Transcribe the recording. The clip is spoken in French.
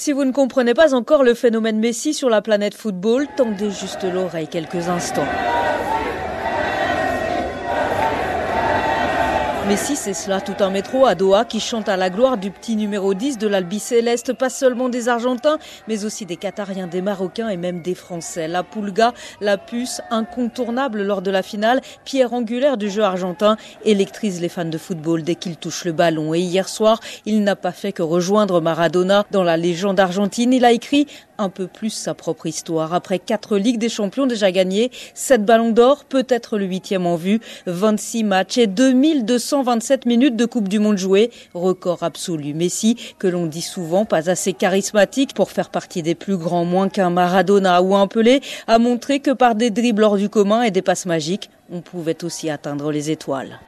Si vous ne comprenez pas encore le phénomène Messi sur la planète football, tendez juste l'oreille quelques instants. Mais si c'est cela, tout un métro à Doha qui chante à la gloire du petit numéro 10 de l'Albi Céleste, pas seulement des Argentins, mais aussi des Qatariens, des Marocains et même des Français. La Pulga, la puce, incontournable lors de la finale, pierre angulaire du jeu argentin, électrise les fans de football dès qu'il touche le ballon. Et hier soir, il n'a pas fait que rejoindre Maradona dans la légende argentine. Il a écrit un peu plus sa propre histoire. Après quatre Ligues des Champions déjà gagnées, sept ballons d'or, peut-être le huitième en vue, 26 matchs et 2227 minutes de Coupe du Monde jouées, record absolu. Messi, que l'on dit souvent pas assez charismatique pour faire partie des plus grands, moins qu'un Maradona ou un Pelé, a montré que par des dribbles hors du commun et des passes magiques, on pouvait aussi atteindre les étoiles.